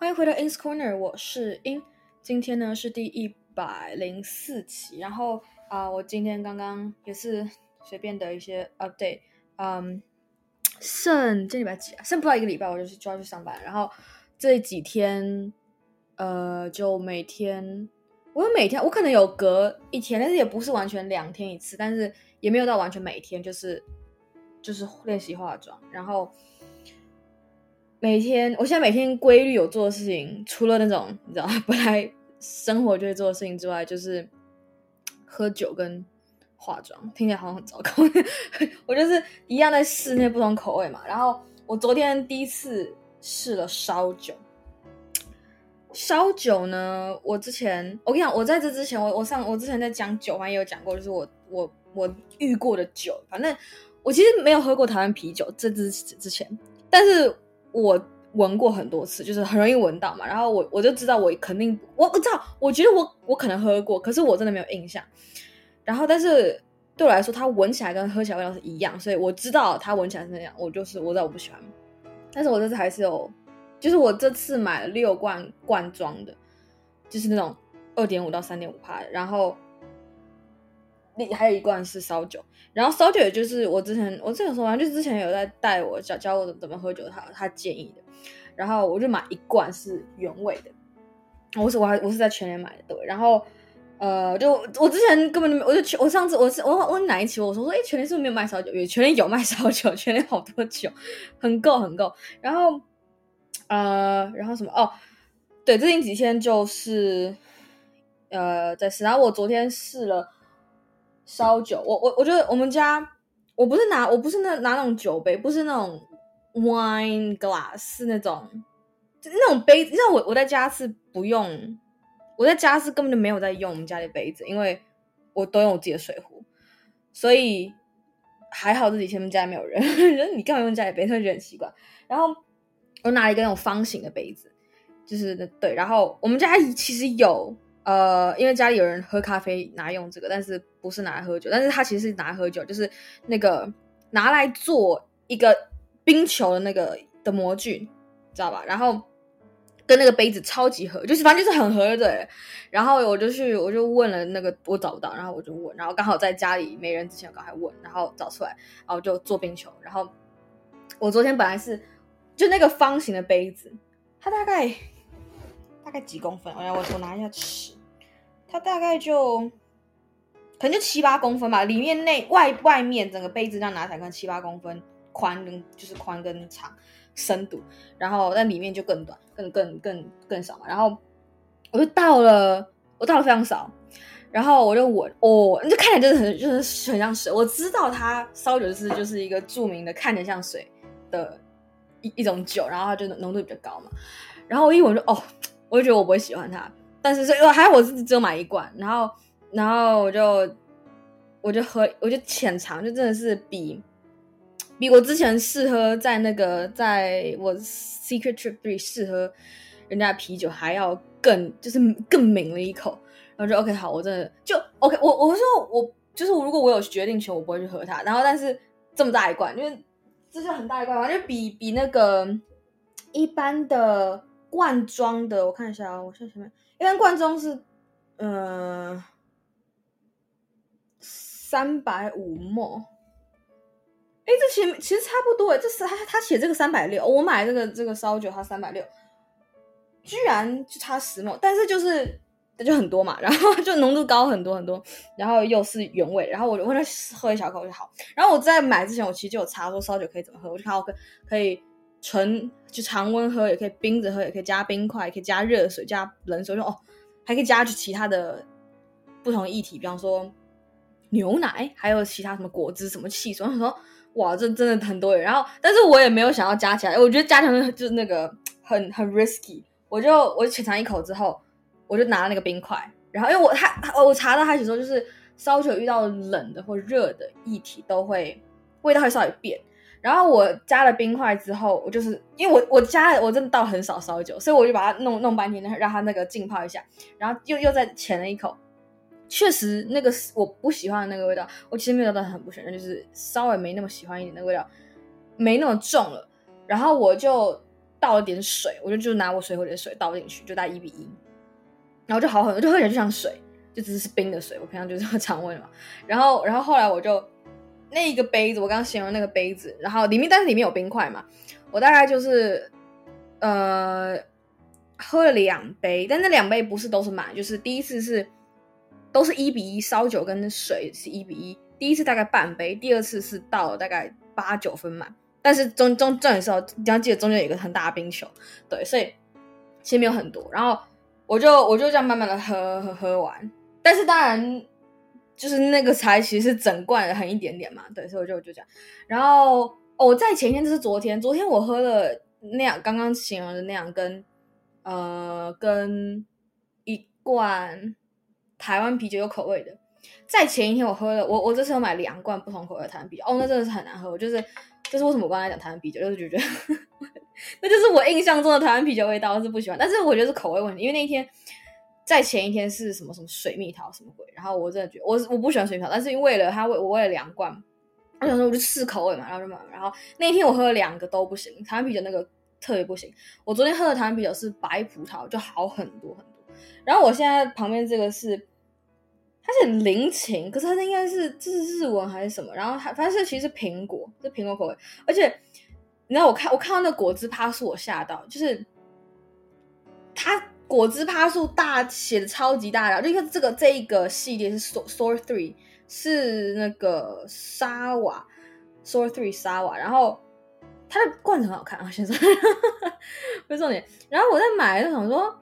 欢迎回到 In's Corner，我是 In。今天呢是第一百零四期，然后啊、我今天刚刚也是随便的一些 update，嗯，剩这礼拜几啊？剩不到一个礼拜，我就去就要去上班。然后这几天，呃，就每天，我每天，我可能有隔一天，但是也不是完全两天一次，但是也没有到完全每天，就是就是练习化妆，然后。每天，我现在每天规律有做的事情，除了那种你知道 本来生活就会做的事情之外，就是 喝酒跟化妆。听起来好像很糟糕，我就是一样在试那些不同口味嘛。然后我昨天第一次试了烧酒。烧酒呢，我之前我跟你讲，我在这之前，我我上我之前在讲酒，反正也有讲过，就是我我我遇过的酒，反正我其实没有喝过台湾啤酒，这之之前，但是。我闻过很多次，就是很容易闻到嘛，然后我我就知道我肯定我不知道，我觉得我我可能喝过，可是我真的没有印象。然后，但是对我来说，它闻起来跟喝起来味道是一样，所以我知道它闻起来是那样。我就是我知道我不喜欢，但是我这次还是有，就是我这次买了六罐罐装的，就是那种二点五到三点五趴的，然后。还有一罐是烧酒，然后烧酒也就是我之前我之前说完，就是之前有在带我教教我怎么喝酒，他他建议的，然后我就买一罐是原味的，我是我还我是在全联买的，对，然后呃就我之前根本就没，我就我上次我是我我哪一期我说说哎全联是不是没有卖烧酒？有全联有卖烧酒，全联好多酒，很够很够，然后呃然后什么？哦，对，最近几天就是呃在试，然后我昨天试了。烧酒，我我我觉得我们家我不是拿我不是那拿那种酒杯，不是那种 wine glass，是那种就那种杯子。你知道我我在家是不用，我在家是根本就没有在用我们家的杯子，因为我都用我自己的水壶，所以还好这几天我们家里没有人。人 你干嘛用家里杯子？会觉得很奇怪。然后我拿了一个那种方形的杯子，就是对。然后我们家其实有。呃，因为家里有人喝咖啡拿来用这个，但是不是拿来喝酒，但是它其实是拿来喝酒，就是那个拿来做一个冰球的那个的模具，知道吧？然后跟那个杯子超级合，就是反正就是很合的。然后我就去，我就问了那个，我找不到，然后我就问，然后刚好在家里没人之前，我刚才问，然后找出来，然后就做冰球。然后我昨天本来是就那个方形的杯子，它大概。大概几公分？我我我拿一下尺，它大概就可能就七八公分吧。里面内外外面整个杯子这样拿起来，看七八公分宽跟就是宽跟长深度，然后那里面就更短，更更更更少嘛。然后我就倒了，我倒了非常少，然后我就闻哦，就看起来就是很就是很像水。我知道它烧酒是就是一个著名的看着像水的一一种酒，然后它就浓度比较高嘛。然后我一闻就哦。我就觉得我不会喜欢它，但是这还好我是只有买一罐，然后然后我就我就喝，我就浅尝，就真的是比比我之前试喝在那个在我 Secret Trip 里试喝人家的啤酒还要更就是更抿了一口，然后就 OK 好，我真的就 OK，我我说我就是如果我有决定权，我不会去喝它，然后但是这么大一罐，因为这是很大一罐嘛，就比比那个一般的。罐装的，我看一下啊、哦，我看前面，一般罐装是，呃，三百五 ml。哎，这前面其实差不多哎，这是他他写这个三百六，我买这个这个烧酒它三百六，居然就差十 ml，但是就是就很多嘛，然后就浓度高很多很多，然后又是原味，然后我就问他喝一小口就好，然后我在买之前我其实就有查说烧酒可以怎么喝，我就看我可可以。纯就常温喝，也可以冰着喝，也可以加冰块，也可以加热水，加冷水，就哦，还可以加其他的不同液体，比方说牛奶，还有其他什么果汁、什么汽水。我说哇，这真的很多人。然后，但是我也没有想要加起来，我觉得加起来就是那个很很 risky。我就我浅尝一口之后，我就拿了那个冰块。然后，因为我他我查到他写说，就是烧酒遇到冷的或热的液体，都会味道会稍微变。然后我加了冰块之后，我就是因为我我加了我真的倒很少烧酒，所以我就把它弄弄半天，让它那个浸泡一下，然后又又再浅了一口，确实那个我不喜欢的那个味道，我其实味道倒很不喜欢，就是稍微没那么喜欢一点的味道，没那么重了。然后我就倒了点水，我就就拿我水壶里的水倒进去，就大概一比一，然后就好很多，就喝起来就像水，就只是冰的水。我平常就是喝常温嘛。然后，然后后来我就那一个杯子，我刚刚形容那个杯子，然后里面但是里面有冰块嘛，我大概就是呃喝了两杯，但那两杯不是都是满，就是第一次是都是一比一，烧酒跟水是一比一，第一次大概半杯，第二次是倒了大概八九分满。但是中中正的时候，你要记得中间有一个很大的冰球，对，所以其实没有很多。然后我就我就这样慢慢的喝喝喝完。但是当然就是那个才其实整罐的，很一点点嘛，对，所以我就就这样。然后哦，在前天就是昨天，昨天我喝了那样刚刚形容的那样跟呃跟一罐台湾啤酒有口味的。在前一天我喝了，我我这次有买两罐不同口味的台湾啤酒，哦，那真的是很难喝，我就是。这是为什么我刚才讲台湾啤酒，就是觉得 那就是我印象中的台湾啤酒味道，我是不喜欢。但是我觉得是口味问题，因为那一天在前一天是什么什么水蜜桃什么鬼，然后我真的觉得我我不喜欢水蜜桃，但是因为了他为我为了两罐，我想说我就试口味嘛，然后就买。然后那一天我喝了两个都不行，台湾啤酒那个特别不行。我昨天喝的台湾啤酒是白葡萄，就好很多很多。然后我现在旁边这个是。它是很灵情，可是它应该是这是日文还是什么？然后它反正是其实是苹果，是苹果口味。而且你知道我看我看到那果汁趴是，我吓到，就是它果汁趴数大写的超级大的，就看这个这一个系列是 Soar Three，是那个沙瓦 Soar Three 沙瓦，然后它的罐子很好看啊，先生，不是重点。然后我在买的时候想说，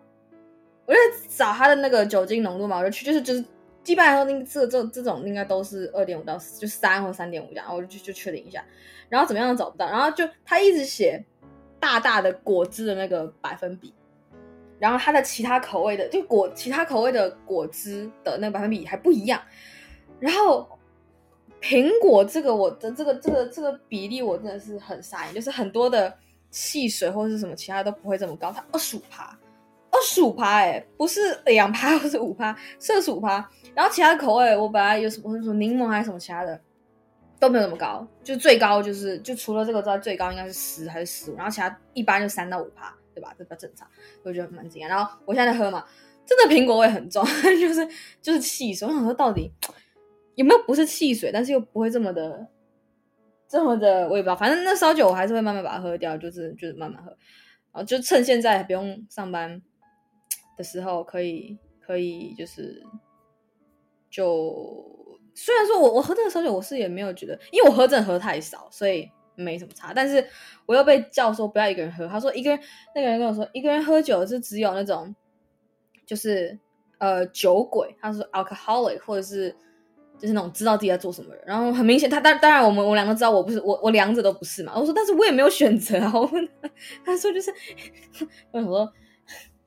我在找它的那个酒精浓度嘛，我就去就是就是。一般来说，那这这这种应该都是二点五到就三或三点五这样，我就就确定一下，然后怎么样都找不到，然后就他一直写大大的果汁的那个百分比，然后它的其他口味的就果其他口味的果汁的那个百分比还不一样，然后苹果这个我的这个这个这个比例我真的是很傻眼，就是很多的汽水或者是什么其他都不会这么高，它二十五趴。二十五趴，哎，不是两趴，不是五趴，是二十五趴。然后其他口味，我本来有什么，什么柠檬还是什么其他的，都没有那么高。就最高就是，就除了这个之外，最高应该是十还是十五。然后其他一般就三到五趴，对吧？这比较正常，我觉得蛮惊讶。然后我现在在喝嘛，真的苹果味很重，就是就是汽水。我想说，到底有没有不是汽水，但是又不会这么的这么的，我也不知道。反正那烧酒我还是会慢慢把它喝掉，就是就是慢慢喝。然后就趁现在不用上班。的时候可以可以就是就虽然说我我喝这个烧酒我是也没有觉得，因为我喝真的喝太少，所以没什么差。但是我又被叫说不要一个人喝，他说一个人那个人跟我说一个人喝酒是只有那种就是呃酒鬼，他说 alcoholic 或者是就是那种知道自己在做什么人。然后很明显他当当然我们我两个知道我不是我我两者都不是嘛。我说但是我也没有选择啊。我问他，他说就是我说。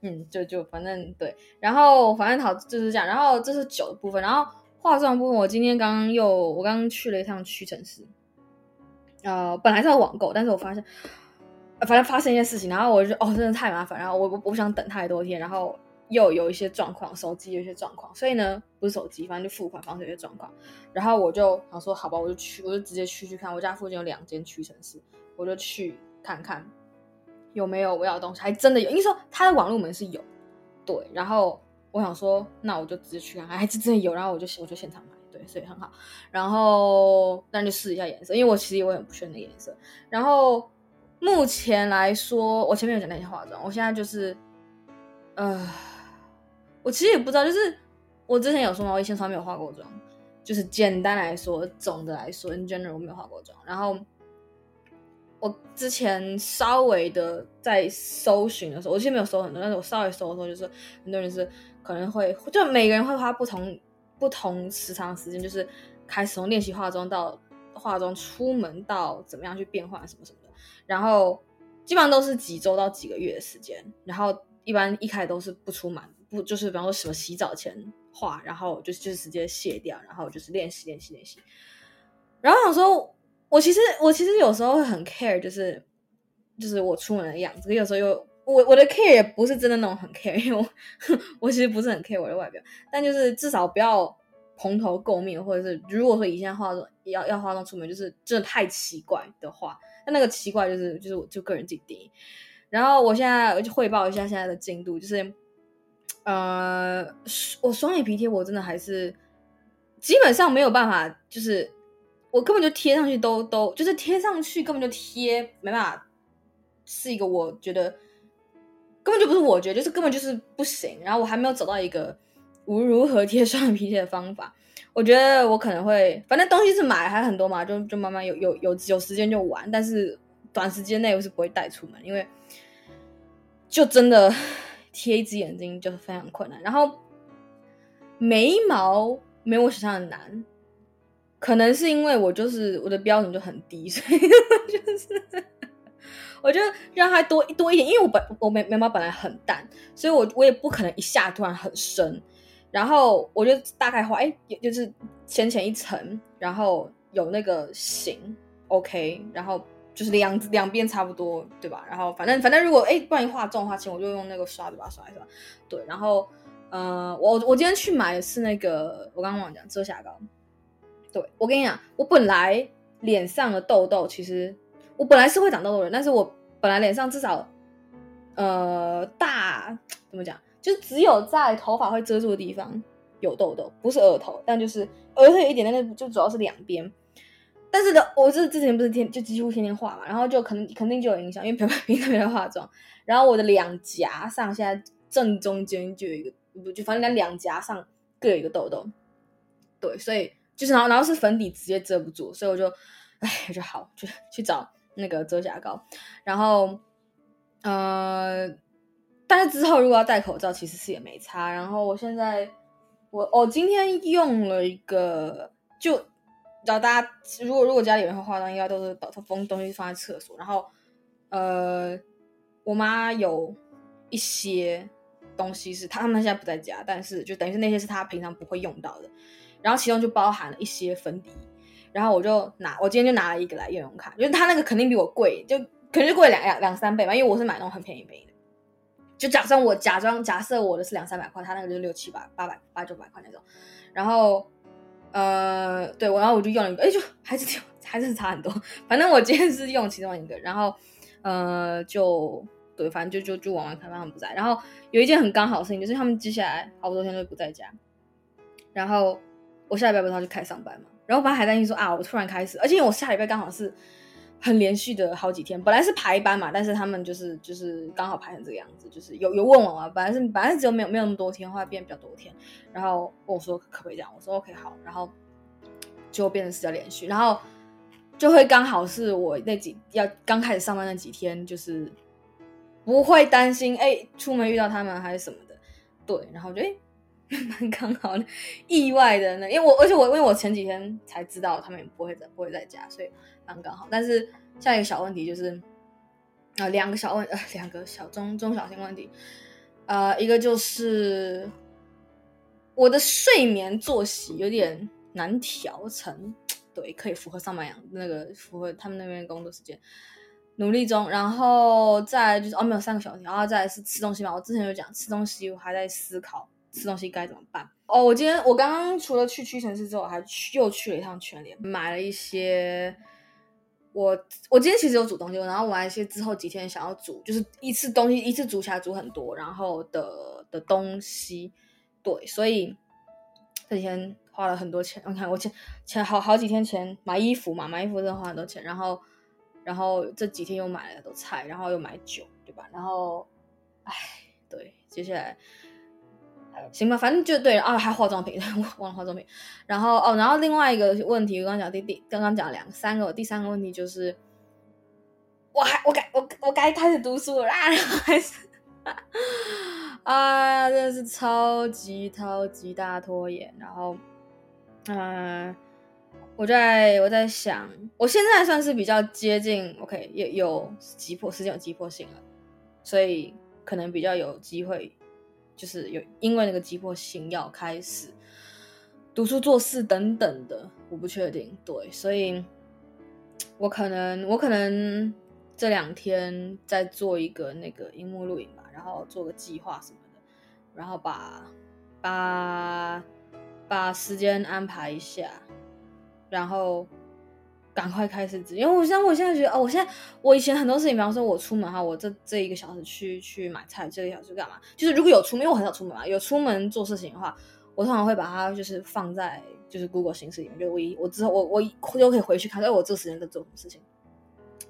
嗯，就就反正对，然后反正好就是这样，然后这是酒的部分，然后化妆部分，我今天刚刚又我刚刚去了一趟屈臣氏，呃，本来是要网购，但是我发现，反正发生一件事情，然后我就哦，真的太麻烦，然后我我不想等太多天，然后又有一些状况，手机有一些状况，所以呢，不是手机，反正就付款方式有些状况，然后我就想说，好吧，我就去，我就直接去去看，我家附近有两间屈臣氏，我就去看看。有没有我要的东西？还真的有，因为说他的网络门是有，对。然后我想说，那我就直接去看看，还是真的有。然后我就我就现场买，所以很好。然后那就试一下颜色，因为我其实也很不选那颜色。然后目前来说，我前面有讲那些化妆，我现在就是，呃，我其实也不知道，就是我之前有说嘛，我以前从来没有化过妆，就是简单来说，总的来说，in general 我没有化过妆，然后。我之前稍微的在搜寻的时候，我其实没有搜很多，但是我稍微搜的时候，就是很多人是可能会，就每个人会花不同不同时长时间，就是开始从练习化妆到化妆出门到怎么样去变换什么什么的，然后基本上都是几周到几个月的时间，然后一般一开始都是不出门，不就是比方说什么洗澡前化，然后就就是直接卸掉，然后就是练习练习练习，然后想说。我其实我其实有时候会很 care，就是就是我出门的样子。有时候又我我的 care 也不是真的那种很 care，因为我我其实不是很 care 我的外表，但就是至少不要蓬头垢面，或者是如果说以前化妆要要化妆出门，就是真的太奇怪的话，那那个奇怪就是就是我就个人自己定义。然后我现在我就汇报一下现在的进度，就是呃，我双眼皮贴我真的还是基本上没有办法，就是我根本就贴上去都都就是贴上去根本就贴没办法，是一个我觉得根本就不是我觉得就是根本就是不行。然后我还没有找到一个无如何贴双眼皮贴的方法。我觉得我可能会，反正东西是买还很多嘛，就就慢慢有有有有时间就玩，但是短时间内我是不会带出门，因为就真的 贴一只眼睛就非常困难。然后眉毛没有我想象的难，可能是因为我就是我的标准就很低，所以 就是我就让它多多一点，因为我本我眉眉毛本来很淡，所以我我也不可能一下突然很深。然后我就大概画，哎，就是浅浅一层，然后有那个型，OK，然后就是两两边差不多，对吧？然后反正反正如果哎，不然你画重的话，其实我就用那个刷子把它刷一刷。对，然后呃，我我今天去买的是那个，我刚刚忘了讲遮瑕膏。对，我跟你讲，我本来脸上的痘痘，其实我本来是会长痘痘的人，但是我本来脸上至少呃大怎么讲？就只有在头发会遮住的地方有痘痘，不是额头，但就是额头有一点，但是就主要是两边。但是的，我是之前不是天就几乎天天画嘛，然后就肯定肯定就有影响，因为平平常没在化妆。然后我的两颊上现在正中间就有一个，不就反正两两颊上各有一个痘痘。对，所以就是然后然后是粉底直接遮不住，所以我就哎就好就去找那个遮瑕膏，然后呃。但是之后如果要戴口罩，其实是也没差。然后我现在，我我今天用了一个，就找大家，如果如果家里人会化妆，应该都是把它封东西放在厕所。然后，呃，我妈有一些东西是她他们现在不在家，但是就等于是那些是她平常不会用到的。然后其中就包含了一些粉底，然后我就拿，我今天就拿了一个来用用看，因为他那个肯定比我贵，就肯定是贵两两两三倍嘛，因为我是买那种很便宜便宜的。就假设我假装假设我的是两三百块，他那个就是六七百、八百、八九百块那种。然后，呃，对，然后我就用了一个，哎，就还是挺还是差很多。反正我今天是用其中一个，然后，呃，就对，反正就就就玩玩看，他们不在。然后有一件很刚好的事情，就是他们接下来好多天都不在家。然后我下礼拜不是要去开上班嘛？然后我本来还担心说啊，我突然开始，而且我下礼拜刚好是。很连续的好几天，本来是排班嘛，但是他们就是就是刚好排成这个样子，就是有有问我嘛，本来是本来只有没有没有那么多天，后来变比较多天，然后问我说可不可以这样，我说 OK 好，然后就变成是要连续，然后就会刚好是我那几要刚开始上班那几天，就是不会担心哎、出门遇到他们还是什么的，对，然后就哎蛮刚好意外的呢，因为我而且我因为我前几天才知道他们也不会在不会在家，所以。刚刚好，但是下一个小问题就是，啊、呃，两个小问，呃，两个小中中小型问题，呃，一个就是我的睡眠作息有点难调成，对，可以符合上班养那个符合他们那边工作时间，努力中。然后再就是哦，没有三个小问题，然后再是吃东西嘛，我之前有讲吃东西，我还在思考吃东西该怎么办。哦，我今天我刚刚除了去屈臣氏之后，还去又去了一趟全联，买了一些。我我今天其实有煮东西，然后我还些之后几天想要煮，就是一次东西一次煮起来煮很多，然后的的东西，对，所以这几天花了很多钱。你看我前前好好几天前买衣服嘛，买衣服真的花很多钱，然后然后这几天又买了很多菜，然后又买酒，对吧？然后，哎，对，接下来。行吧，反正就对啊，还化妆品，忘了化妆品。然后哦，然后另外一个问题，我刚刚讲第第，刚刚讲两三个，第三个问题就是，我还我该我我该开始读书了啊，还是啊，真的是超级超级大拖延。然后，嗯、我在我在想，我现在算是比较接近，OK，也有急迫，时间有急迫性了，所以可能比较有机会。就是有因为那个急迫性要开始读书做事等等的，我不确定。对，所以我可能我可能这两天再做一个那个荧幕录影吧，然后做个计划什么的，然后把把把时间安排一下，然后赶快开始，因为我现在我现在觉得哦，我现在我以前很多事情，比方说我出门哈，我这这一个小时去去买菜，这一个小时干嘛？就是如果有出门，因为我很少出门嘛，有出门做事情的话，我通常会把它就是放在就是 Google 形式里面，就我一我之后我我又可以回去看，哎，我这时间在做什么事情。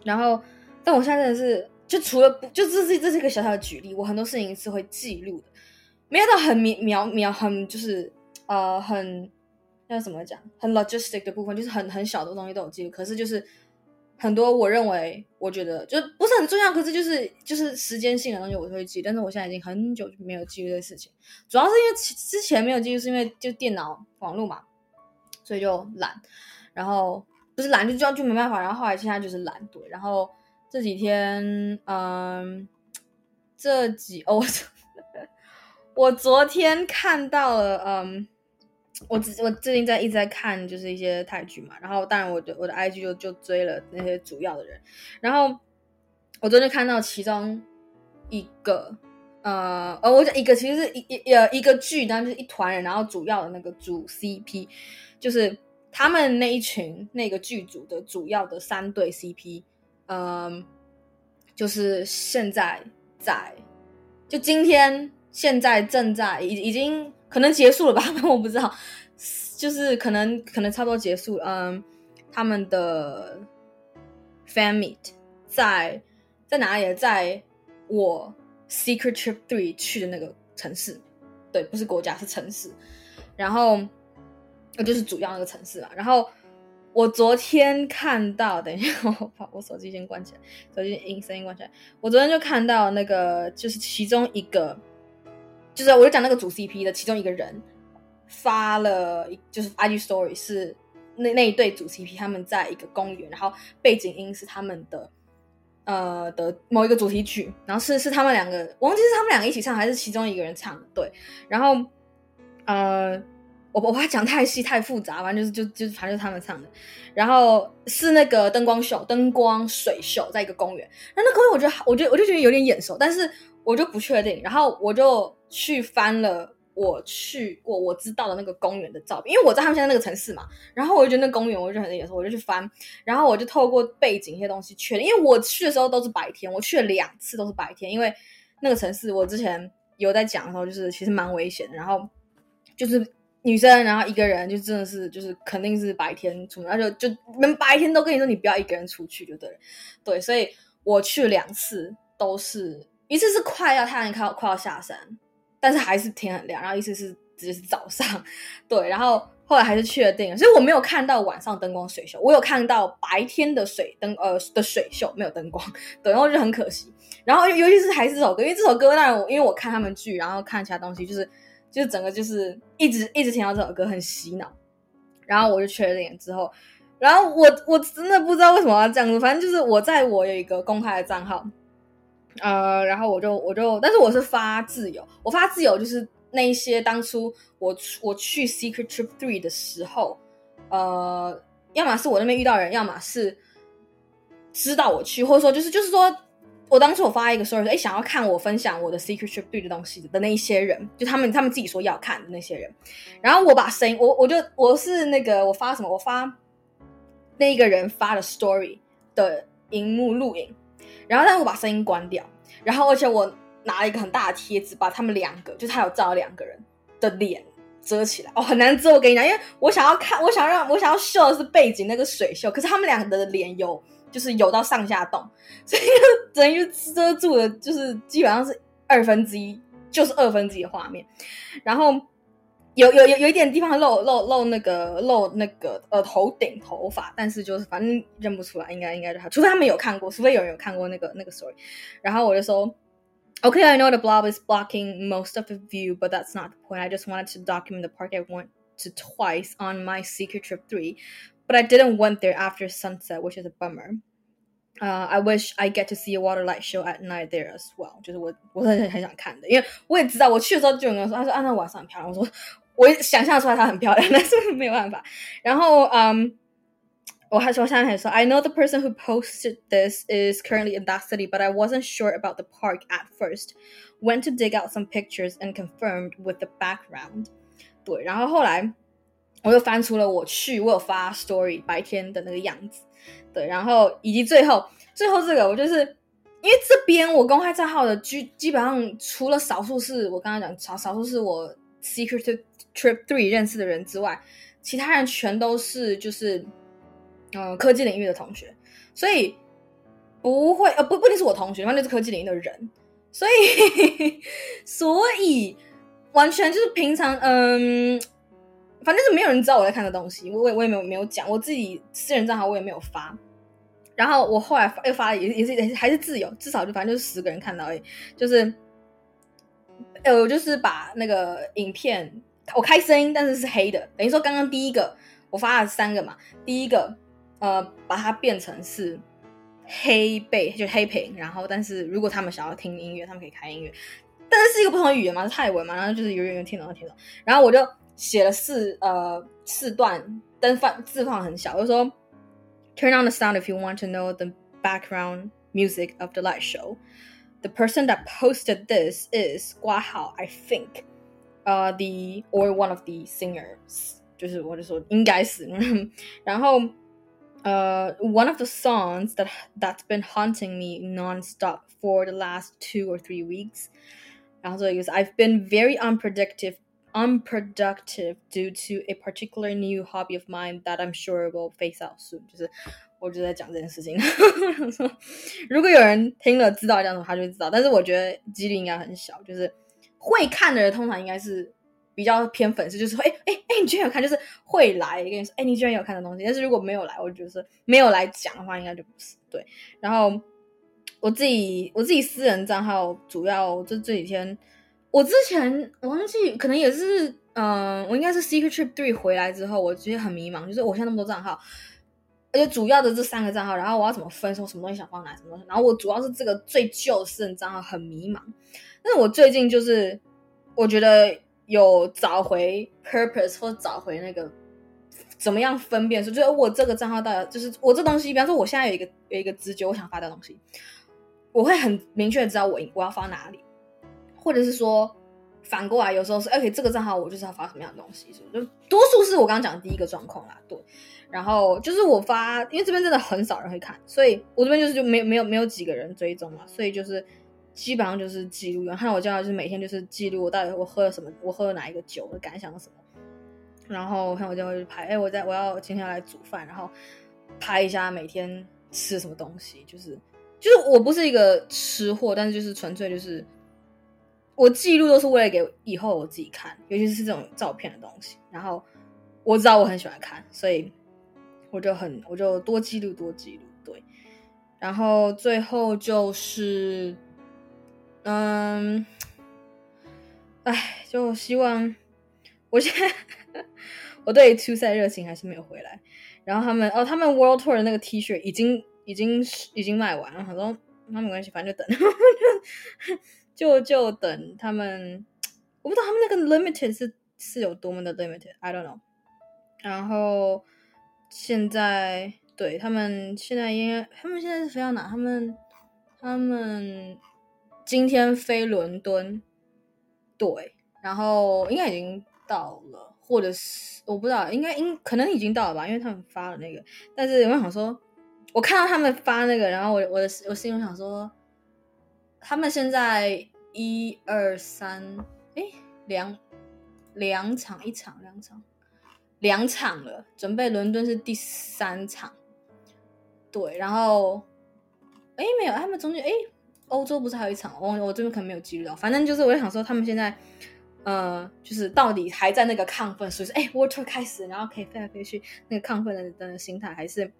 然后，但我现在真的是，就除了不，就这是这是一个小小的举例，我很多事情是会记录的，没有到很描描描很就是呃很。要怎么讲？很 logistic 的部分，就是很很小的东西都有记录。可是就是很多我认为，我觉得就不是很重要，可是就是就是时间性的东西我都会记。但是我现在已经很久没有记录这事情，主要是因为之前没有记录，是因为就电脑网络嘛，所以就懒。然后不是懒，就就就没办法。然后后来现在就是懒，对。然后这几天，嗯，这几哦，我昨天看到了，嗯。我最我最近在一直在看，就是一些泰剧嘛，然后当然我的我的 IG 就就追了那些主要的人，然后我昨天看到其中一个，呃呃，我讲一个其实是一一呃一个剧，但是一团人，然后主要的那个主 CP，就是他们那一群那个剧组的主要的三对 CP，嗯、就是现在在，就今天现在正在已已经。可能结束了吧，我不知道，就是可能可能差不多结束。嗯，他们的 fan meet 在在哪里？在我 Secret Trip Three 去的那个城市，对，不是国家，是城市。然后，那，就是主要那个城市嘛。然后我昨天看到，等一下，我把我手机先关起来，手机音声音关起来。我昨天就看到那个，就是其中一个。就是我就讲那个主 CP 的其中一个人发了，就是 IG Story 是那那一对主 CP 他们在一个公园，然后背景音是他们的呃的某一个主题曲，然后是是他们两个，我忘记是他们两个一起唱还是其中一个人唱的，对，然后呃我我怕讲太细太复杂，反正就是就就是反正就是他们唱的，然后是那个灯光秀，灯光水秀，在一个公园，那那公园我觉得我觉得我就觉得有点眼熟，但是我就不确定，然后我就。去翻了我去过我知道的那个公园的照片，因为我在他们现在那个城市嘛，然后我就觉得那公园我就很眼熟，我就去翻，然后我就透过背景一些东西确认，因为我去的时候都是白天，我去了两次都是白天，因为那个城市我之前有在讲的时候，就是其实蛮危险的，然后就是女生，然后一个人就真的是就是肯定是白天出门，然后就就连白天都跟你说你不要一个人出去就对了，对，所以我去两次都是一次是快要太阳快要快要下山。但是还是天很亮，然后一次是直接是早上，对，然后后来还是确定了，所以我没有看到晚上灯光水秀，我有看到白天的水灯呃的水秀，没有灯光，对，然后就很可惜。然后尤其是还是这首歌，因为这首歌当然我因为我看他们剧，然后看其他东西，就是就整个就是一直一直听到这首歌很洗脑，然后我就确定了之后，然后我我真的不知道为什么要这样子，反正就是我在我有一个公开的账号。呃，然后我就我就，但是我是发自由，我发自由就是那一些当初我我去 Secret Trip Three 的时候，呃，要么是我那边遇到人，要么是知道我去，或者说就是就是说我当初我发一个 story 说，哎，想要看我分享我的 Secret Trip 对的东西的那一些人，就他们他们自己说要看的那些人，然后我把声音，我我就我是那个我发什么，我发那一个人发的 story 的荧幕录影。然后，但是我把声音关掉，然后而且我拿了一个很大的贴纸，把他们两个，就他有照两个人的脸遮起来。哦，很难遮，我跟你讲，因为我想要看，我想让我想要秀的是背景那个水秀，可是他们两个的脸有，就是有到上下动，所以就等于遮住了，就是基本上是二分之一，就是二分之一的画面，然后。有有有有一点地方露露露那个露那个呃头顶头发，但是就是反正认不出来，应该应该是他，除非他们有看过，除非有人有看过那个那个 story。然后我就说，Okay, I know the blob is blocking most of the view, but that's not the point. I just wanted to document the park I went to twice on my secret trip three, but I didn't went there after sunset, which is a bummer. Uh, I wish I get to see a water light show at night there as well，就是我我很很想看的，因为我也知道我去的时候就有人说，他说啊那晚上很漂亮，我说我想象出来它很漂亮，但是没有办法。然后嗯，um, 我还说下面还说，I know the person who posted this is currently in that city, but I wasn't sure about the park at first. Went to dig out some pictures and confirmed with the background. 对，然后后来。我又翻出了我去我有发 story 白天的那个样子，对，然后以及最后最后这个我就是因为这边我公开账号的基基本上除了少数是我刚刚讲少少数是我 secret trip three 认识的人之外，其他人全都是就是嗯、科技领域的同学，所以不会呃不不一定是我同学，反正就是科技领域的人，所以 所以完全就是平常嗯。反正是没有人知道我在看的东西，我也我也没有没有讲，我自己私人账号我也没有发。然后我后来又发了，也也是也是还是自由，至少就反正就是十个人看到而已。就是，呃，我就是把那个影片我开声音，但是是黑的，等于说刚刚第一个我发了三个嘛，第一个呃把它变成是黑背就黑屏，然后但是如果他们想要听音乐，他们可以开音乐，但是是一个不同的语言嘛，是泰文嘛，然后就是有有人听懂听懂，然后我就。写了四呃四段，但放字放很小，就说 Turn on the sound if you want to know the background music of the light show. The person that posted this is 挂号 I think, uh the or one of the singers. 就是我就说应该是，然后。uh, one of the songs that that's been haunting me nonstop for the last two or three weeks. Also, I've been very unpredictable unproductive due to a particular new hobby of mine that I'm sure will phase out soon。就是我就在讲这件事情。如果有人听了知道这样子，他就会知道。但是我觉得几率应该很小。就是会看的人通常应该是比较偏粉丝，就是说，哎哎哎，你居然有看，就是会来跟你说，哎，你居然有看的东西。但是如果没有来，我觉得是没有来讲的话，应该就不是对。然后我自己我自己私人账号主要就这几天。我之前我忘记，可能也是，嗯、我应该是 Secret Trip Three 回来之后，我觉得很迷茫，就是我现在那么多账号，而且主要的这三个账号，然后我要怎么分，说什么东西想放哪，什么东西，然后我主要是这个最旧的私人账号很迷茫，但是我最近就是我觉得有找回 purpose 或找回那个怎么样分辨，说就是我这个账号到底就是我这东西，比方说我现在有一个有一个直觉，我想发的东西，我会很明确的知道我我要发哪里。或者是说，反过来，有时候是 OK，这个账号我就是要发什么样的东西，就多数是我刚刚讲的第一个状况啦，对。然后就是我发，因为这边真的很少人会看，所以我这边就是就没有没有没有几个人追踪嘛，所以就是基本上就是记录。然后我叫就是每天就是记录我到底我喝了什么，我喝了哪一个酒，我感想什么。然后看我就会拍，哎，我在我要今天要来煮饭，然后拍一下每天吃什么东西，就是就是我不是一个吃货，但是就是纯粹就是。我记录都是为了给以后我自己看，尤其是这种照片的东西。然后我知道我很喜欢看，所以我就很我就多记录多记录。对，然后最后就是，嗯，哎，就希望我现在 我对初赛热情还是没有回来。然后他们哦，他们 World Tour 的那个 T 恤已经已经已经卖完了，他说那没关系，反正就等。就就等他们，我不知道他们那个 limited 是是有多么的 limited，I don't know。然后现在对他们现在应该，他们现在是飞到哪？他们他们今天飞伦敦，对，然后应该已经到了，或者是我不知道，应该应可能已经到了吧，因为他们发了那个。但是我想说，我看到他们发那个，然后我我的我心里想说，他们现在。一二三，哎，两两场，一场两场，两场了。准备伦敦是第三场，对。然后，哎，没有，他们中间，哎，欧洲不是还有一场？我我这边可能没有记录到。反正就是，我就想说，他们现在，呃，就是到底还在那个亢奋，所以说，哎，World Tour 开始，然后可以飞来飞去，那个亢奋的的心态，还是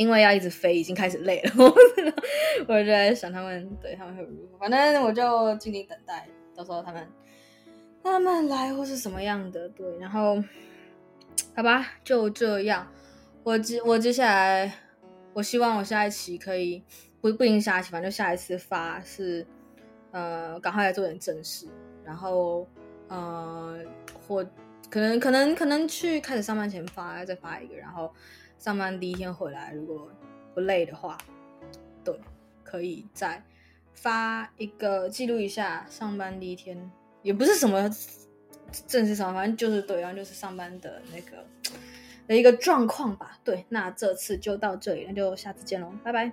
因为要一直飞，已经开始累了。我就在想他们，对他们会如何？反正我就静静等待，到时候他们他们来或是什么样的。对，然后好吧，就这样。我接我接下来，我希望我下一期可以不不一定下一期，反正下一次发是呃，赶快来做点正事，然后呃，或可能可能可能去开始上班前发，再发一个，然后上班第一天回来，如果不累的话，对。可以再发一个记录一下上班第一天，也不是什么正式上班，反正就是对，然后就是上班的那个的一个状况吧。对，那这次就到这里，那就下次见喽，拜拜。